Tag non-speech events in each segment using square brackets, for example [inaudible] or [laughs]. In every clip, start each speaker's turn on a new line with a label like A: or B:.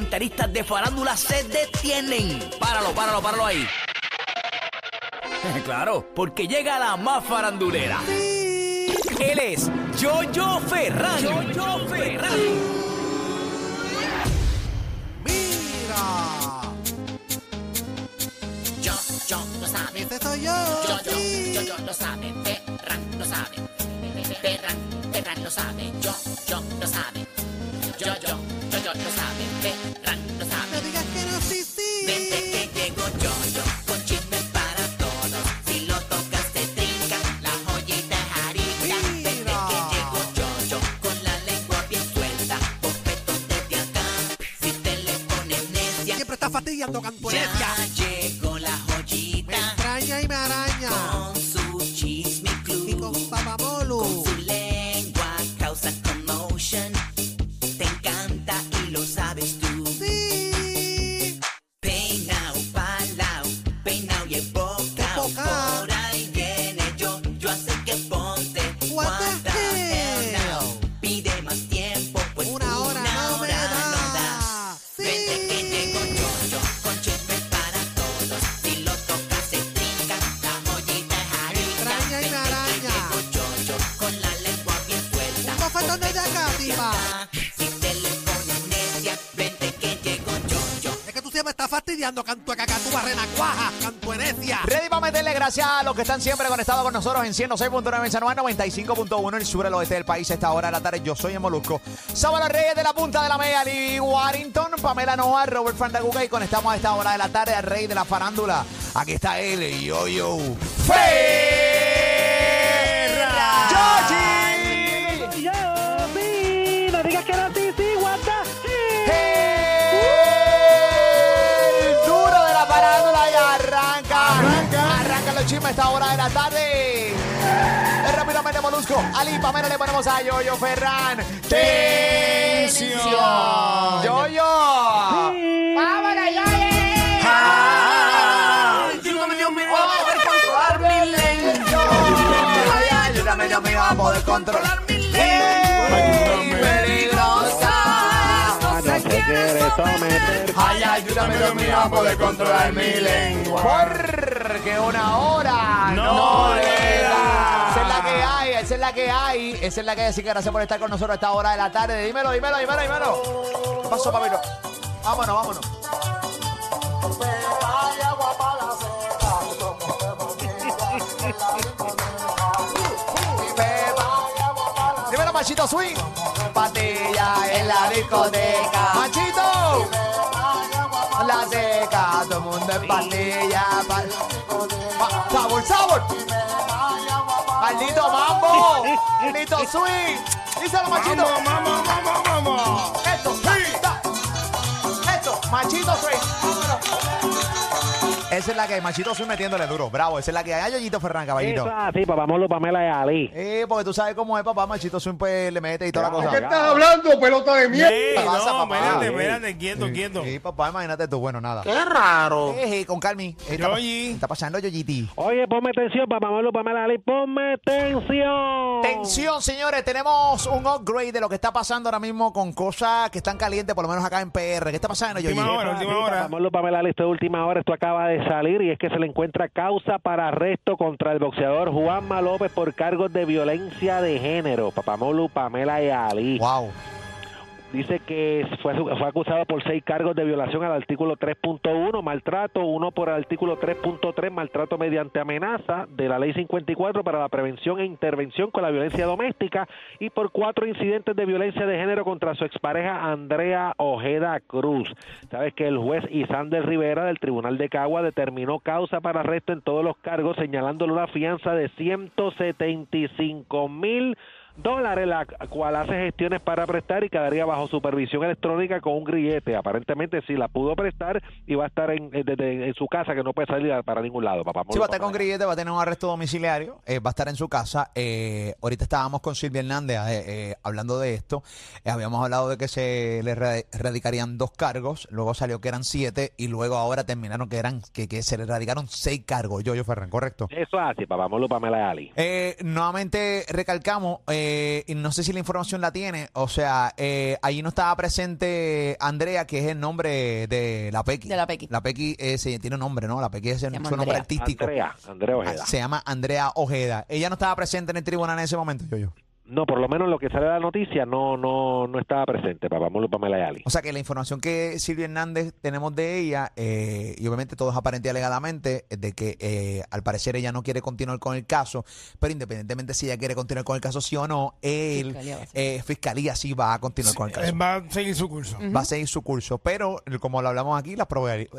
A: comentaristas de farándula se detienen. Páralo, páralo, páralo ahí. [laughs] claro, porque llega la más farandulera. Él es Jojo Ferran. Jojo Ferran.
B: Mira,
C: Yo, yo, lo sabe.
B: ese soy yo.
C: Yo, yo,
B: sí.
C: yo, yo, lo sabe. Ferran lo sabe. Ferran, Ferran lo sabe. Yo, yo, lo sabe. Yo, yo, yo, yo, lo sabe. Ferran lo
B: No digas que no, sí,
C: Vente
B: sí.
C: que llego yo, yo, con chismes para todos. Si lo tocas te trinca, la joyita es harina. Vente que llego yo, yo, con la lengua bien suelta. Bofetón desde acá, si te le pones necia.
B: Siempre está fastidiando cantonecia. Fastidiando, canto a cacatúa, renacuaja, cantuenecia.
D: Ready para meterle gracias a los que están siempre conectados con nosotros en 106.9 en San Juan, 95.1 el sur, el oeste del país. A esta hora de la tarde, yo soy en Molusco. Sábado Reyes de la punta de la media, Lee Warrington, Pamela Noa, Robert Fandaguga y conectamos a esta hora de la tarde al rey de la farándula. Aquí está él, yo, yo. Ferra. Yoshi.
E: Yo, sí, no digas que no, sí, sí.
D: Los chismes a esta hora de la tarde. Es rápidamente Molusco. Ali Pamela le ponemos a Yoyo Ferran. ¡Tensión! ¡Yoyo! ¡Vámonos, Yoyo!
A: Ayúdame, Dios mío, a poder controlar
E: quieres someter.
D: Ay, ayúdame, Dios mío, a poder controlar mi lengua. Porque una hora no, le da. Esa es la que hay, esa es la que hay. Esa es la que hay. Así que gracias por estar con nosotros a esta hora de la tarde. Dímelo, dímelo, dímelo, dímelo. ¿Qué pasó, papito? Vámonos, vámonos. Dímelo, Machito Swing. Patilla en la discoteca. Machito. La seca, todo el mundo en patilla. pa- pa- sabor, sabor. Maldito mambo. Maldito swing. Díselo, Machito.
F: Vamos, vamos, vamos.
D: Esto, da, da. Esto, Machito Swing. Esa es la que hay, Machito Swing metiéndole duro. Bravo, esa es la que hay. Ay, Yoyito Ferran, caballito.
E: Eso es así, papá Molo, Pamela y Ali.
D: Eh, porque tú sabes cómo es, papá. Machito Swing pues le mete y toda la cosa.
F: ¿Qué estás hablando, pelota de mierda?
D: ¿Qué pasa,
F: no,
D: papá?
F: espérate,
D: Sí.
F: espérate, quieto, quieto.
D: Sí, papá, imagínate tú. Bueno, nada.
F: Qué raro.
D: Eh, eh, con Carmi. Eh, está, está pasando Yoyiti.
E: Oye, ponme tensión, papá Molo, Pamela y Ali, ponme tensión.
D: Tensión, señores. Tenemos un upgrade de lo que está pasando ahora mismo con cosas que están calientes, por lo menos acá en PR. ¿Qué está pasando, Yoyi?
F: Última hora, última hora.
E: Papá Molo, Pamela Ali, esto es última hora, esto acaba de salir y es que se le encuentra causa para arresto contra el boxeador Juanma López por cargos de violencia de género. Papá Molo, Pamela y Ali.
D: Wow.
E: Dice que fue, fue acusado por seis cargos de violación al artículo 3.1, maltrato, uno por el artículo 3.3, maltrato mediante amenaza de la ley 54 para la prevención e intervención con la violencia doméstica y por cuatro incidentes de violencia de género contra su expareja Andrea Ojeda Cruz. Sabes que el juez Isander Rivera del Tribunal de Cagua determinó causa para arresto en todos los cargos señalándole una fianza de 175 mil dólares, la cual hace gestiones para prestar y quedaría bajo supervisión electrónica con un grillete. Aparentemente sí la pudo prestar y va a estar en, en- en- en su casa, que no puede salir para ningún lado, papá.
D: Sí, va a estar con grillete, va a tener un arresto domiciliario, eh, va a estar en su casa. Eh, ahorita estábamos con Silvia Hernández eh, eh, hablando de esto. Eh, habíamos hablado de que se le radicarían dos cargos, luego salió que eran siete y luego ahora terminaron que eran que, que se le radicaron seis cargos. Yo, yo Ferran, correcto.
E: Eso es así, papá. Molo, Pamela Ali.
D: Eh, nuevamente recalcamos, eh, eh, y no sé si la información la tiene. O sea, eh, allí no estaba presente Andrea, que es el nombre de la Pequi.
G: De la Pequi.
D: La Pequi eh, tiene un nombre, ¿no? La Pequi es el- su nombre
G: Andrea.
D: artístico.
E: Andrea, Andrea Ojeda.
D: Se llama Andrea Ojeda. Ella no estaba presente en el tribunal en ese momento, yo, yo.
E: No, por lo menos lo que sale de la noticia no no no estaba presente, Papamulo Pamela y Ali.
D: O sea que la información que Silvia Hernández tenemos de ella, eh, y obviamente todo es aparente y alegadamente, es de que eh, al parecer ella no quiere continuar con el caso, pero independientemente si ella quiere continuar con el caso sí o no, él,
G: Fiscalía va
D: eh, Fiscalía sí va a continuar con el caso.
F: Va a seguir su curso.
D: Va a seguir su curso, pero como lo hablamos aquí, las,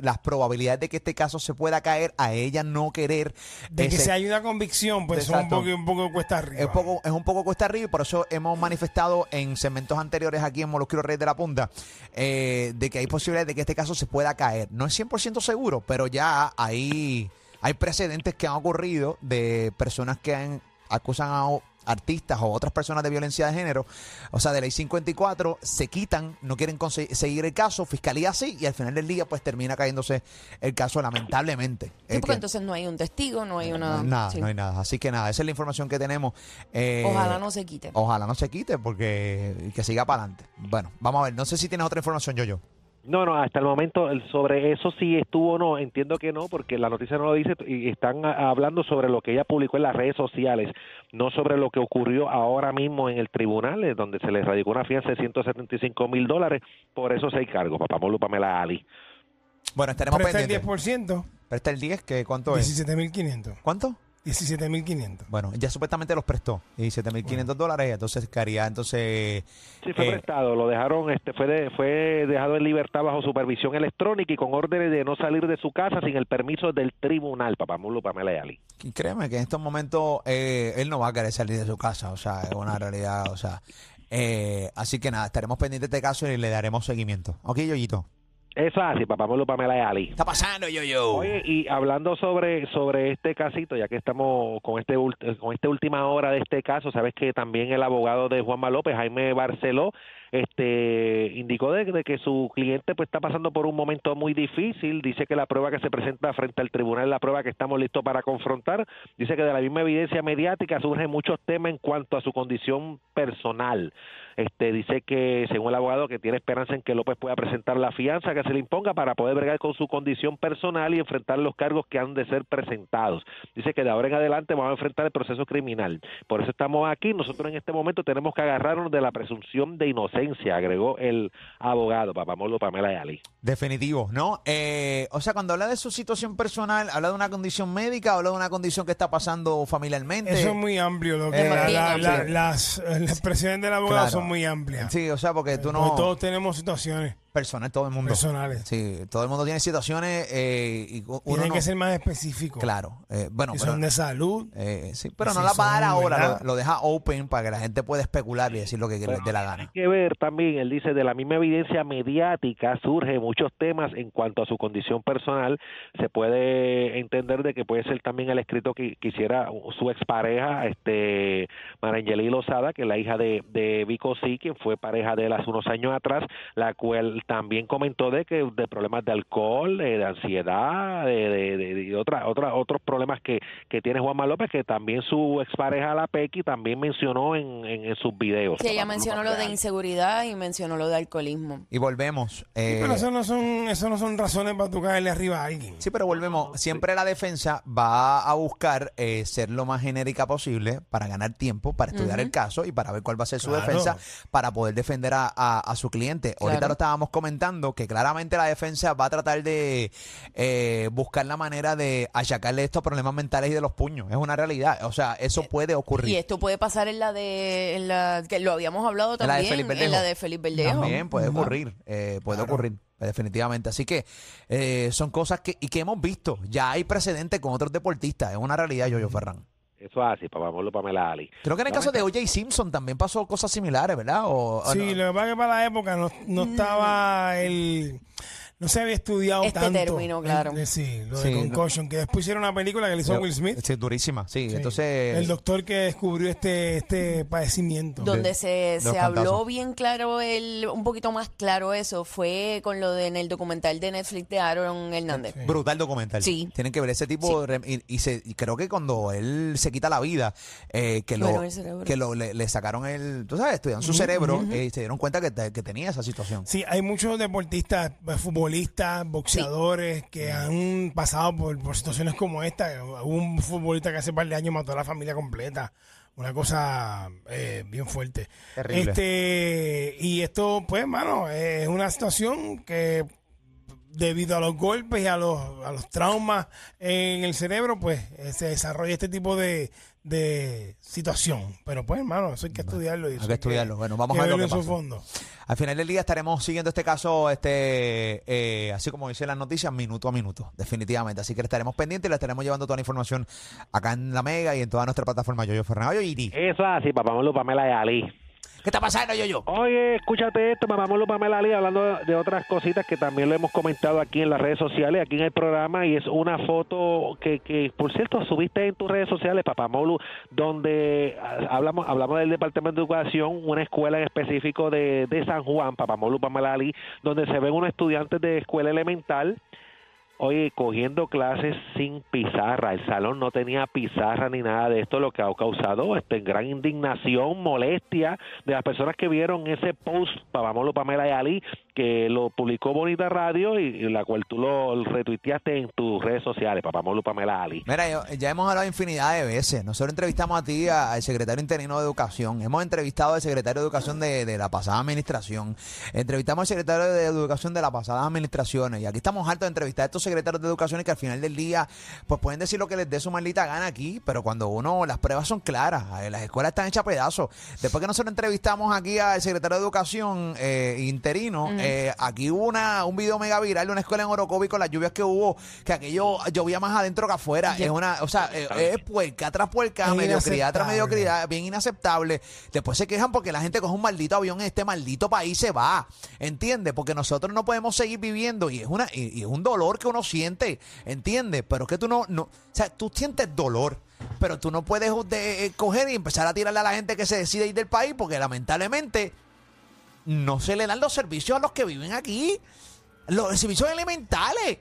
D: las probabilidades de que este caso se pueda caer a ella no querer
F: De que si hay una convicción, pues son un poco, un poco cuesta arriba.
D: es, poco, es un poco cuesta arriba y por eso hemos manifestado en segmentos anteriores aquí en Molusquero Reyes de la Punta eh, de que hay posibilidades de que este caso se pueda caer. No es 100% seguro, pero ya hay, hay precedentes que han ocurrido de personas que han- acusan a artistas o otras personas de violencia de género, o sea, de ley 54, se quitan, no quieren seguir el caso, fiscalía sí, y al final del día pues termina cayéndose el caso lamentablemente.
G: Sí, porque
D: que-
G: entonces no hay un testigo, no hay una...
D: nada,
G: sí.
D: no hay nada. Así que nada, esa es la información que tenemos. Eh,
G: Ojalá no se quite.
D: Ojalá no se quite porque que siga para adelante. Bueno, vamos a ver. No sé si tienes otra información, yo, yo.
E: No, no, hasta el momento el- sobre eso si estuvo o no, entiendo que no, porque la noticia no lo dice y están hablando sobre lo que ella publicó en las redes sociales, no sobre lo que ocurrió ahora mismo en el tribunal, eh, donde se le radicó una fianza de 175 mil dólares por esos seis cargos, Papamolo Pamela Ali.
D: Bueno, estaremos
F: Presta el
D: pendientes.
F: 10%,
D: Presta el 10, que ¿cuánto es?
F: 17.500.
D: ¿Cuánto?
F: 17.500.
D: Bueno, ya supuestamente los prestó. Y 7.500 dólares, entonces quedaría entonces...
E: Sí, fue
D: eh,
E: prestado, lo dejaron, este, fue, de- fue dejado en libertad bajo supervisión electrónica y con órdenes de no salir de su casa sin el permiso del tribunal, Papamulo Pamela y Ali.
D: y créeme que en estos momentos eh, él no va a querer salir de su casa. O sea, es una realidad. O sea, eh, así que nada, estaremos pendientes de este caso y le daremos seguimiento. Ok, Yoyito.
E: Eso es así, Papamulo Pamela y Ali.
D: está pasando, yo, yo?
E: Oye, y hablando sobre sobre este casito, ya que estamos con este con esta última hora de este caso, sabes que también el abogado de Juanma López, Jaime Barceló, este indicó de, de que su cliente pues está pasando por un momento muy difícil, dice que la prueba que se presenta frente al tribunal es la prueba que estamos listos para confrontar, dice que de la misma evidencia mediática surgen muchos temas en cuanto a su condición personal. Este dice que según el abogado que tiene esperanza en que López pueda presentar la fianza que se le imponga para poder bregar con su condición personal y enfrentar los cargos que han de ser presentados. Dice que de ahora en adelante vamos a enfrentar el proceso criminal. Por eso estamos aquí. Nosotros en este momento tenemos que agarrarnos de la presunción de inocencia, agregó el abogado Papamolo Pamela y Ali.
D: Definitivo, ¿no? Eh, o sea, cuando habla de su situación personal, habla de una condición médica, habla de una condición que está pasando familiarmente.
F: Eso es muy amplio. Lo que
D: Eh,
F: la- la- las, las expresiones del abogado
D: Claro.
F: son muy amplias.
D: Sí, o sea, porque tú
F: Porque
D: no...
F: todos tenemos situaciones
D: Personal, todo el mundo.
F: personales.
D: Sí, todo el mundo tiene situaciones eh, y uno
F: Tienen
D: no-
F: que ser más específicos.
D: Claro, eh, bueno,
F: Si
D: pero,
F: son de salud.
D: eh, sí, pero
F: si
D: no la va a dar ahora,
F: ¿verdad?
D: lo, lo deja open para que la gente pueda especular y decir lo que le dé la
E: Hay
D: gana.
E: que ver también, él dice, de la misma evidencia mediática surge muchos temas en cuanto a su condición personal. Se puede entender de que puede ser también el escrito que quisiera su expareja, este, Marangeli Lozada, que es la hija de, de Vico Sí, quien fue pareja de él hace unos años atrás, la cual también comentó de que de problemas de alcohol, de, de ansiedad, de, de, de- de otra, otra, otros problemas que, que tiene Juanma López, que también su expareja, la Pequi, también mencionó en, en, en sus videos.
G: Sí, ella mencionó lo de inseguridad y mencionó lo de alcoholismo.
D: Y volvemos. eh,
F: Pero eso no son, eso no son razones para tú caerle arriba a alguien.
D: Sí, pero volvemos. Siempre la defensa va a buscar eh, ser lo más genérica posible para ganar tiempo, para estudiar el caso y para ver cuál va a ser su
F: Claro.
D: defensa para poder defender a, a- a su cliente. Ahorita lo estábamos comentando que claramente la defensa va a tratar de eh, buscar la manera de achacarle estos problemas mentales y de los puños. Es una realidad. O sea, eso puede ocurrir.
G: Y esto puede pasar en la de, en la que lo habíamos hablado
D: En la de
G: también,
D: Felipe
G: en la de Felipe Verdejo.
D: También puede ocurrir, eh, puede ocurrir, eh, definitivamente. Así que eh, son cosas que, y que hemos visto. Ya hay precedentes con otros deportistas. Es una realidad, Yoyo Ferran.
E: Eso es así, papá, Pablo Pamela Ali.
D: Creo que en el caso de O.J. Simpson también pasó cosas similares, ¿verdad? O, o
F: Sí,
D: no?
F: lo que pasa es que para la época no, no estaba el no se había estudiado
G: Este
F: tanto.
G: término, claro.
F: Eh, sí, lo
D: Sí,
F: de concussion, que después hicieron una película que le hizo Will Smith.
D: Sí, durísima, sí.
F: Sí.
D: Entonces,
F: el doctor que descubrió este, este padecimiento.
G: Donde se,
D: los
G: se habló
D: cantazos.
G: bien claro, el, un poquito más claro eso, fue con lo de en el documental de Netflix de Aaron Hernández.
D: brutal documental.
G: Sí.
D: Tienen que ver ese tipo de rem- y, y se, y creo que cuando él se quita la vida, eh, que, lo,
G: Bueno, el cerebro.
D: que lo, le, le sacaron el, tú sabes, estudiaron su cerebro eh, y se dieron cuenta que, te- que tenía esa situación.
F: Sí, hay muchos deportistas, eh, futbolistas, boxeadores que han pasado por, por situaciones como esta. Hubo un futbolista que hace par de años mató a la familia completa. Una cosa eh, bien fuerte.
D: Terrible.
F: Este, y esto, pues, mano, es una situación que debido a los golpes y a los, a los traumas en el cerebro, pues eh, se desarrolla este tipo de, de situación. Pero pues, hermano, eso hay que estudiarlo. y
D: Hay que estudiarlo. Bueno, vamos
F: que
D: a ver lo
F: verlo
D: que
F: en su
D: pasa.
F: fondo.
D: Al final del día estaremos siguiendo este caso, este, eh, así como dice las noticias, minuto a minuto, definitivamente. Así que estaremos pendientes y le estaremos llevando toda la información acá en la Mega y en toda nuestra plataforma Yoyo Fernández. Oye, Iri,
E: Eso es así, papá Molu, Pamela y Ali.
D: ¿Qué está pasando, Yoyo?
E: Oye, escúchate esto, mamá Molu, Pamela Ali, hablando de otras cositas que también lo hemos comentado aquí en las redes sociales, aquí en el programa, y es una foto que, que por cierto, subiste en tus redes sociales, papá Molu, donde hablamos hablamos del Departamento de Educación, una escuela en específico de, de San Juan, papá Molu, Pamela Ali, donde se ven unos estudiantes de escuela elemental Oye, cogiendo clases sin pizarra, el salón no tenía pizarra ni nada de esto, lo que ha causado este, gran indignación, molestia de las personas que vieron ese post, Pamelo Pamela y Ali, que lo publicó Bonita Radio y, la cual tú lo retuiteaste en tus redes sociales, Papamolo Pamela Ali.
D: Mira, yo- ya hemos hablado infinidad de veces. Nosotros entrevistamos a ti, al secretario interino de Educación. Hemos entrevistado al secretario de Educación de, de la pasada administración. Entrevistamos al secretario de Educación de las pasadas administraciones. Y aquí estamos hartos de entrevistar a estos de Educación y que al final del día, pues pueden decir lo que les dé su maldita gana aquí, pero cuando uno, las pruebas son claras. eh, Las escuelas están hechas a pedazos. Después que nosotros entrevistamos aquí al secretario de Educación eh, interino, eh, aquí hubo una, un video mega viral de una escuela en Orocovi con las lluvias que hubo, que aquello llovía más adentro que afuera. Es una, o sea, eh, es puerca tras puerca,
F: Es
D: mediocridad tras mediocridad, bien inaceptable. Después se quejan porque la gente coge un maldito avión en este maldito país y se va. ¿Entiendes? Porque nosotros no podemos seguir viviendo y es una y, y es un dolor que uno siente, ¿entiendes? Pero es que tú no, no, o sea, tú sientes dolor. Pero tú no puedes de- eh, coger y empezar a tirarle a la gente que se decide ir del país porque lamentablemente no se le dan los servicios a los que viven aquí. Los servicios elementales.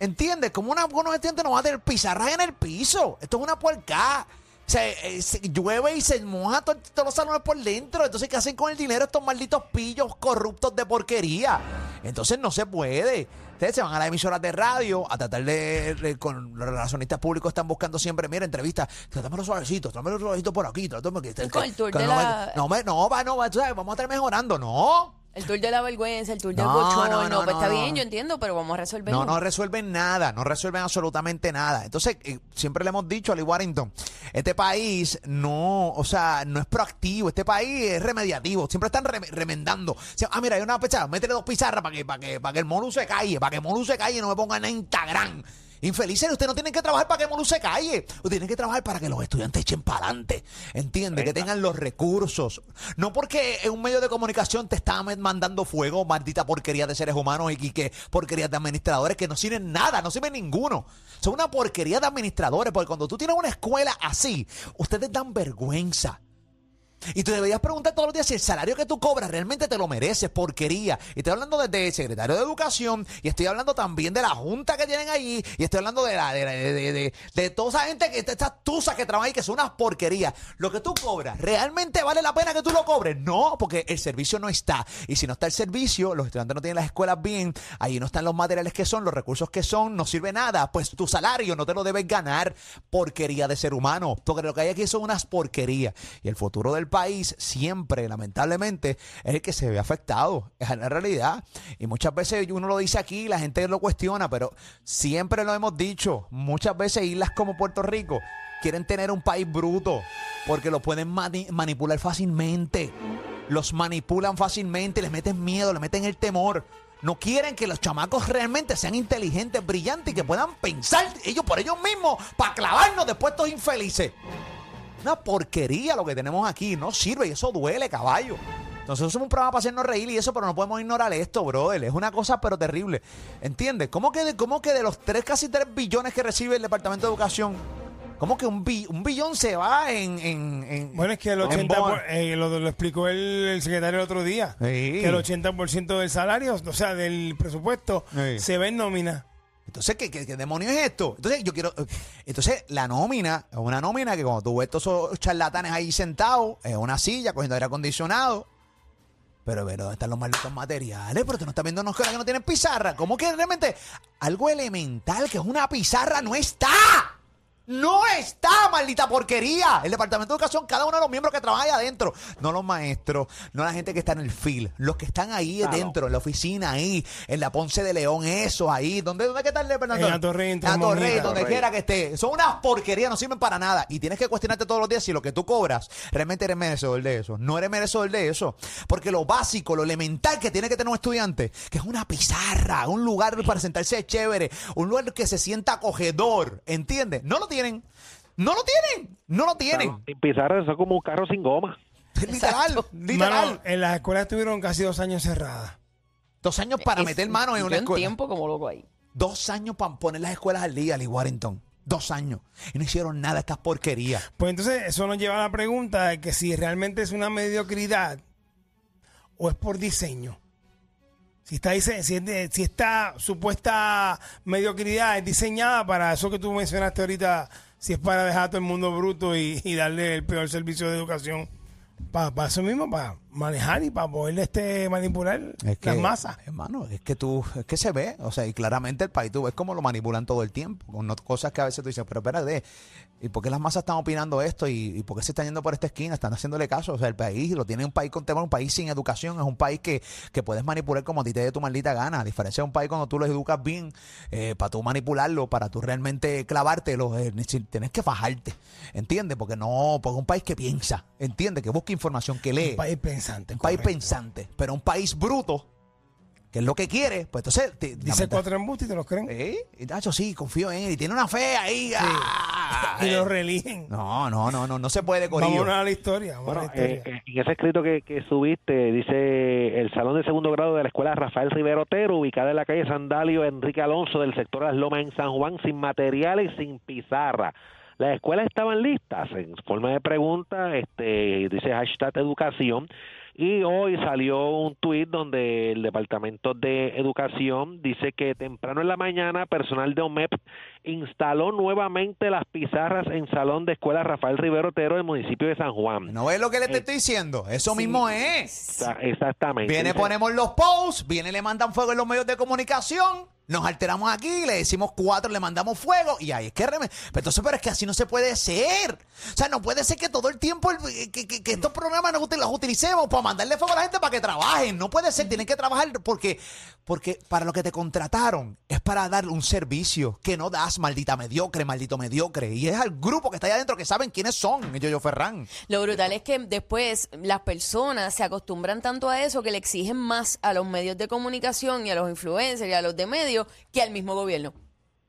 D: ¿Entiendes? Como una, unos estudiantes no van a tener pizarras en el piso. Esto es una puerca. Se, eh, se llueve y se moja to- todos los salones por dentro. Entonces, ¿qué hacen con el dinero estos malditos pillos corruptos de porquería? Entonces, no se puede. Ustedes se van a las emisoras de radio a tratar de, de- con los relacionistas públicos están buscando siempre, mira, entrevistas, trátame los suavecitos, trátame los suavecitos por aquí, trátame que,
G: Y con el tour
D: que
G: de
D: no,
G: la-
D: me- no, me- no, va, no, va, tú sabes, vamos a estar mejorando, no.
G: El tour de la vergüenza, el tour del
D: No,
G: bochorno,
D: no, no,
G: pues está
D: no,
G: bien,
D: no.
G: yo entiendo, pero vamos a resolver.
D: No, no resuelven nada, no resuelven absolutamente nada. Entonces, eh, siempre le hemos dicho a Lee Warrington, este país no, o sea, no es proactivo, este país es remediativo, siempre están rem- remendando. O sea, ah, mira, hay una pechada, métele dos pizarras para que, para que, para que el mono se calle, para que el mono se calle y no me pongan en Instagram. Infelices, ustedes no tienen que trabajar para que mono se calle. Ustedes tienen que trabajar para que los estudiantes echen para adelante. ¿Entiendes? Que tengan los recursos. No porque en un medio de comunicación te está mandando fuego, maldita porquería de seres humanos y que porquerías de administradores que no sirven nada, no sirven ninguno. Son una porquería de administradores, porque cuando tú tienes una escuela así, ustedes dan vergüenza. Y tú deberías preguntar todos los días si el salario que tú cobras realmente te lo mereces, porquería. Y estoy hablando desde el secretario de Educación, y estoy hablando también de la junta que tienen allí, y estoy hablando de la de, la- de, de- de- toda esa gente que estas tusas que trabajan ahí, que son unas porquerías. Lo que tú cobras, ¿realmente vale la pena que tú lo cobres? No, porque el servicio no está. Y si no está el servicio, los estudiantes no tienen las escuelas bien, ahí no están los materiales que son, los recursos que son, no sirve nada. Pues tu salario no te lo debes ganar, porquería de ser humano. Porque lo que hay aquí son unas porquerías. Y el futuro del país siempre, lamentablemente, es el que se ve afectado. Es la realidad. Y muchas veces uno lo dice aquí, la gente lo cuestiona, pero siempre lo hemos dicho. Muchas veces islas como Puerto Rico quieren tener un país bruto porque lo pueden mani- manipular fácilmente. Los manipulan fácilmente, les meten miedo, les meten el temor. No quieren que los chamacos realmente sean inteligentes, brillantes y que puedan pensar ellos por ellos mismos para clavarnos después estos infelices. Una porquería lo que tenemos aquí, no sirve y eso duele, caballo. Nosotros somos un programa para hacernos reír y eso, pero no podemos ignorar esto, brother. Es una cosa, pero terrible. ¿Entiendes? ¿Cómo que de, cómo que de los tres, casi tres billones que recibe el Departamento de Educación, cómo que un, bi- un billón se va en. en, en-
F: Bueno, es que el
D: en
F: 80%,
D: bon-
F: por- eh, lo, lo explicó el, el secretario el otro día,
D: Sí.
F: que el 80% del salario, o sea, del presupuesto,
D: Sí.
F: se ve en nómina.
D: Entonces, ¿qué, qué, qué demonios es esto? Entonces, yo quiero. Entonces, la nómina es una nómina que cuando tú ves esos charlatanes ahí sentados en una silla, cogiendo aire acondicionado. Pero, pero, ¿dónde están los malditos materiales? Pero tú no estás viendo unos que no tienen pizarra. ¿Cómo que realmente algo elemental que es una pizarra no está? No está, maldita porquería. El Departamento de Educación, cada uno de los miembros que trabaja ahí adentro. No los maestros, no la gente que está en el field. Los que están ahí
E: Claro.
D: dentro, en la oficina ahí, en la Ponce de León, eso ahí. ¿Dónde, dónde que está el Departamento?
F: En la Torrey, en
D: la
F: Monjita.
D: donde quiera que esté. Son unas porquerías, no sirven para nada. Y tienes que cuestionarte todos los días si lo que tú cobras realmente eres merecedor de eso. No eres merecedor de eso. Porque lo básico, lo elemental que tiene que tener un estudiante, que es una pizarra, un lugar para sentarse chévere, un lugar que se sienta acogedor. ¿Entiendes? No lo tienen. No lo tienen. No lo tienen.
E: Sin pizarra, eso es como un carro sin goma. [laughs]
D: Literal. Literal.
F: Mano, en las escuelas estuvieron casi dos años cerradas.
D: Dos años para
G: Es-
D: meter mano en una escuela.
G: tiempo como loco ahí.
D: Dos años para poner las escuelas al día, Lee Warrington. Dos años. Y no hicieron nada de estas porquerías.
F: Pues entonces eso nos lleva a la pregunta de que si realmente es una mediocridad o es por diseño. Si, está, si, esta supuesta mediocridad es diseñada para eso que tú mencionaste ahorita, si es para dejar a todo el mundo bruto y, darle el peor servicio de educación, para eso mismo, para manejar y para poder este, manipular
D: Es que,
F: las masas.
D: Hermano, es que tú, es que se ve, o sea, y claramente el país, tú ves cómo lo manipulan todo el tiempo, con cosas que a veces tú dices, pero espérate, ¿y por qué las masas están opinando esto? ¿Y, y por qué se están yendo por esta esquina? Están haciéndole caso, o sea, el país lo tiene un país con tema, un país sin educación, es un país que, que puedes manipular como a ti te dé tu maldita gana, a diferencia de un país cuando tú lo educas bien, eh, para tú manipularlo, para tú realmente clavártelo, eh, tienes que fajarte, ¿entiendes? Porque no, porque es un país que piensa, ¿entiendes? Que busca información, que lee.
F: Un país pensante.
D: Un país pensante, pero un país bruto, que es lo que quiere, pues entonces... te-
F: Dice cuatro embustes y te los creen.
D: ¿Eh? Y, Nacho, sí, confío en él. Y tiene una fe ahí. ¡ah! [laughs]
F: y los religen.
D: No, no, no, no, no se puede, Corillo.
F: Vámonos a la historia. Vamos
E: Bueno,
F: a la historia.
E: eh, eh, en ese escrito que, que subiste, dice el salón de segundo grado de la escuela Rafael Rivero Otero, ubicada en la calle Sandalio Enrique Alonso del sector Las Lomas en San Juan, sin materiales y sin pizarra. Las escuelas estaban listas en forma de pregunta, este, dice hashtag educación. Y hoy salió un tuit donde el Departamento de Educación dice que temprano en la mañana personal de OMEP instaló nuevamente las pizarras en salón de escuela Rafael Rivero Otero del municipio de San Juan.
D: ¿No ves lo que le te estoy diciendo? Eso mismo es.
E: Exa- Exactamente.
D: Viene, ponemos los posts, viene, le mandan fuego en los medios de comunicación, nos alteramos aquí, le decimos cuatro, le mandamos fuego y ahí es que reme- Pero entonces, pero es que así no se puede ser. O sea, no puede ser que todo el tiempo el- que, estos programas nos los utilicemos para mandarle fuego a la gente para que trabajen. No puede ser, tienen que trabajar porque, porque para lo que te contrataron es para dar un servicio que no das, maldita mediocre, maldito mediocre. Y es al grupo que está ahí adentro que saben quiénes son, yo, yo, Ferran.
G: Lo brutal es que después las personas se acostumbran tanto a eso que le exigen más a los medios de comunicación y a los influencers y a los de medios que al mismo gobierno.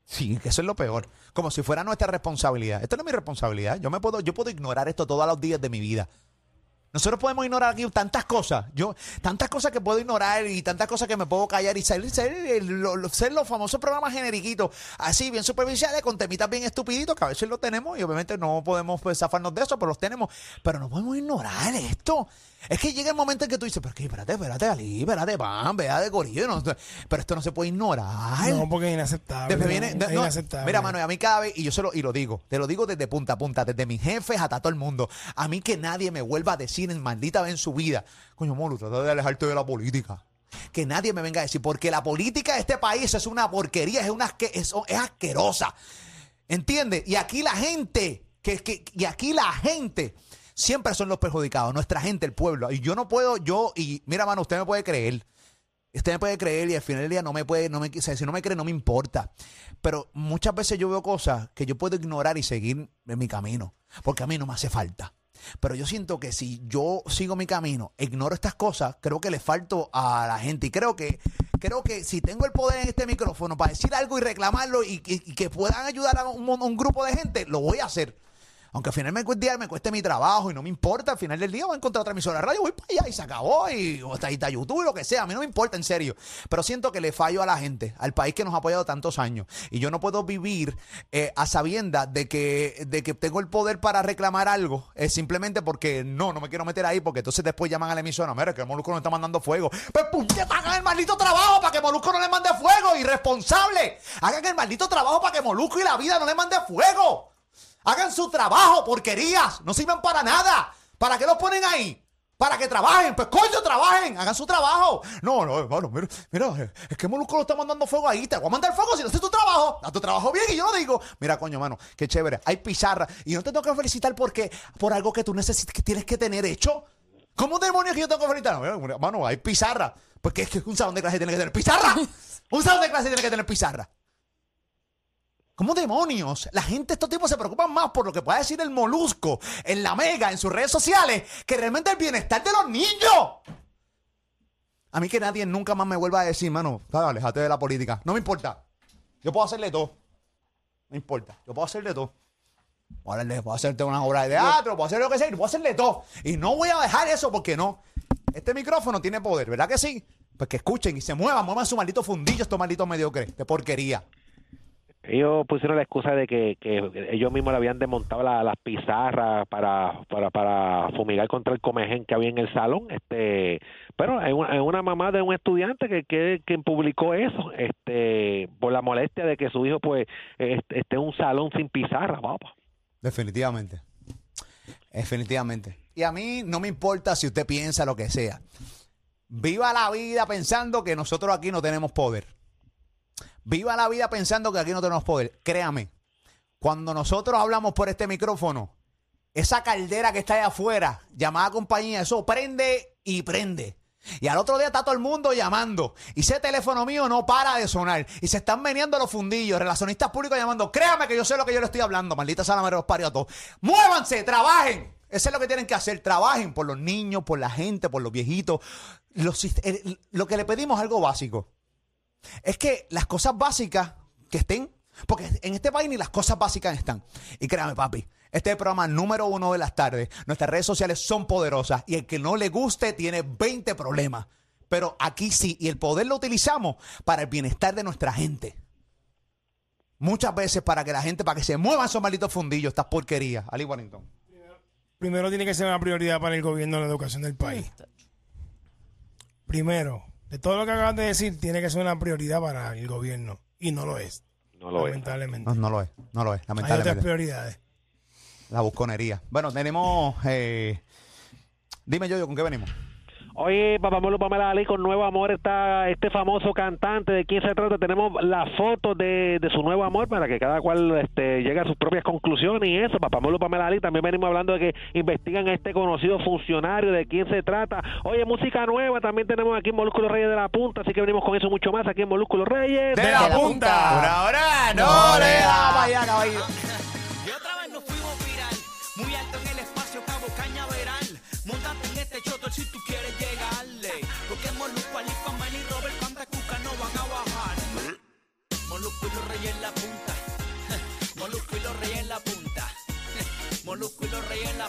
D: Sí, que eso es lo peor. Como si fuera nuestra responsabilidad. Esto no es mi responsabilidad. Yo me puedo, yo puedo ignorar esto todos los días de mi vida. Nosotros podemos ignorar aquí tantas cosas. Yo, tantas cosas que puedo ignorar y tantas cosas que me puedo callar y ser, ser, lo- lo- ser los famosos programas generiquitos, así bien superficiales, con temitas bien estupiditos, que a veces los tenemos y obviamente no podemos pues, zafarnos de eso, pero los tenemos. Pero no podemos ignorar esto. Es que llega el momento en que tú dices, pero es que espérate, espérate, Ali, espérate, pam, vea de corillo. no- pero esto no se puede ignorar.
F: No, porque es inaceptable.
D: Después viene,
F: Es
D: no, no,
F: inaceptable.
D: mira, mano, a mí cada vez, y yo se lo, y lo digo, te lo digo desde punta a punta, desde mis jefes hasta todo el mundo. A mí que nadie me vuelva a decir en maldita vez en su vida, coño, Molo, trata de alejarte de la política. Que nadie me venga a decir, porque la política de este país es una porquería, es, una, es, es asquerosa. ¿Entiendes? Y aquí la gente, que, que, y aquí la gente siempre son los perjudicados, nuestra gente, el pueblo. Y yo no puedo, yo, y mira, mano, usted me puede creer. Usted me puede creer y al final del día no me puede, no me, o sea, si no me cree no me importa. Pero muchas veces yo veo cosas que yo puedo ignorar y seguir en mi camino, porque a mí no me hace falta. Pero yo siento que si yo sigo mi camino, ignoro estas cosas, creo que le falto a la gente. Y creo que, creo que si tengo el poder en este micrófono para decir algo y reclamarlo y, que puedan ayudar a un, un grupo de gente, lo voy a hacer. Aunque al final me cueste, me cueste mi trabajo y no me importa, al final del día voy a encontrar otra emisora de radio, voy para allá y se acabó. Y o está, está YouTube lo que sea. A mí no me importa, en serio. Pero siento que le fallo a la gente, al país que nos ha apoyado tantos años. Y yo no puedo vivir eh, a sabiendas de que, de que tengo el poder para reclamar algo. eh, simplemente porque no, no me quiero meter ahí. Porque entonces después llaman a la emisora. Mira, que el Molusco nos está mandando fuego. Pues puñeta, hagan el maldito trabajo para que Molusco no le mande fuego. Irresponsable. Hagan el maldito trabajo para que Molusco y la vida no le mande fuego. Hagan su trabajo, porquerías. No sirven para nada. ¿Para qué los ponen ahí? Para que trabajen. Pues coño, trabajen. Hagan su trabajo. No, no, hermano, mira, mira, es que Molusco lo está mandando fuego ahí. Te voy a mandar fuego si no haces tu trabajo. Haz tu trabajo bien y yo lo digo. Mira, coño, mano, qué chévere. Hay pizarra. Y no te tengo que felicitar porque, por algo que tú necesitas, que tienes que tener hecho. ¿Cómo demonios que yo tengo que felicitar? No, mira, Mano, hay pizarra. Porque es que un salón de clase tiene que tener pizarra. [laughs] Un salón de clase tiene que tener pizarra. ¿Cómo demonios? La gente, estos tipos se preocupan más por lo que pueda decir el molusco en la mega, en sus redes sociales, que realmente el bienestar de los niños. A mí que nadie nunca más me vuelva a decir, mano, "Ah, aléjate de la política. No me importa. Yo puedo hacerle todo. No importa. Yo puedo hacerle todo. Puedo, puedo hacerte una obra de teatro, puedo hacer lo que sea, puedo hacerle todo. Y no voy a dejar eso porque no. Este micrófono tiene poder, ¿verdad que sí? Pues que escuchen y se muevan, muevan su maldito fundillo, estos malditos mediocres, de porquería.
E: Ellos pusieron la excusa de que, ellos mismos le habían desmontado la- las pizarras para, para, para fumigar contra el comején que había en el salón. Este, pero es una, una mamá de un estudiante que, que, que publicó eso, este, por la molestia de que su hijo pues esté en un salón sin pizarra, papá.
D: Definitivamente. Definitivamente. Y a mí no me importa si usted piensa lo que sea. Viva la vida pensando que nosotros aquí no tenemos poder. Viva la vida pensando que aquí no tenemos poder. Créame, cuando nosotros hablamos por este micrófono, esa caldera que está allá afuera, llamada compañía, eso prende y prende. Y al otro día está todo el mundo llamando. Y ese teléfono mío no para de sonar. Y se están meneando los fundillos. Relacionistas públicos llamando. Créame que yo sé lo que yo le estoy hablando. Maldita salamera los parió a todos. Muévanse, trabajen. Eso es lo que tienen que hacer. Trabajen por los niños, por la gente, por los viejitos. Lo que le pedimos es algo básico. Es que las cosas básicas que estén, porque en este país ni las cosas básicas están. Y créame, papi, este es el programa número uno de las tardes. Nuestras redes sociales son poderosas y el que no le guste tiene 20 problemas. Pero aquí sí, y el poder lo utilizamos para el bienestar de nuestra gente. Muchas veces para que la gente, para que se muevan esos malditos fundillos, estas porquerías. Ali Warrington.
F: Primero tiene que ser una prioridad para el gobierno la educación del país. Primero, de todo lo que acabas de decir, tiene que ser una prioridad para el gobierno. Y no lo es.
E: No lo es.
F: lamentablemente.
D: No, no lo es, no lo es,
F: Hay otras
D: lamentablemente.
F: prioridades.
D: La busconería. Bueno, tenemos. eh, dime yo, ¿con qué venimos?
E: Oye, papá Molo Pamela Ali, con Nuevo Amor está este famoso cantante. ¿De quién se trata? Tenemos la foto de, de su nuevo amor para que cada cual este, llegue a sus propias conclusiones y eso. Papá Molo Pamela Ali, también venimos hablando de que investigan a este conocido funcionario. ¿De quién se trata? Oye, música nueva. También tenemos aquí en Molúsculo Reyes de la Punta, así que venimos con eso mucho más aquí en Molúsculo Reyes.
F: De la punta.
D: Por ahora no le da para allá, caballero.
A: Molusco y los reyes en la punta. [laughs] Molusco y los reyes en la punta. [laughs] Molusco y en la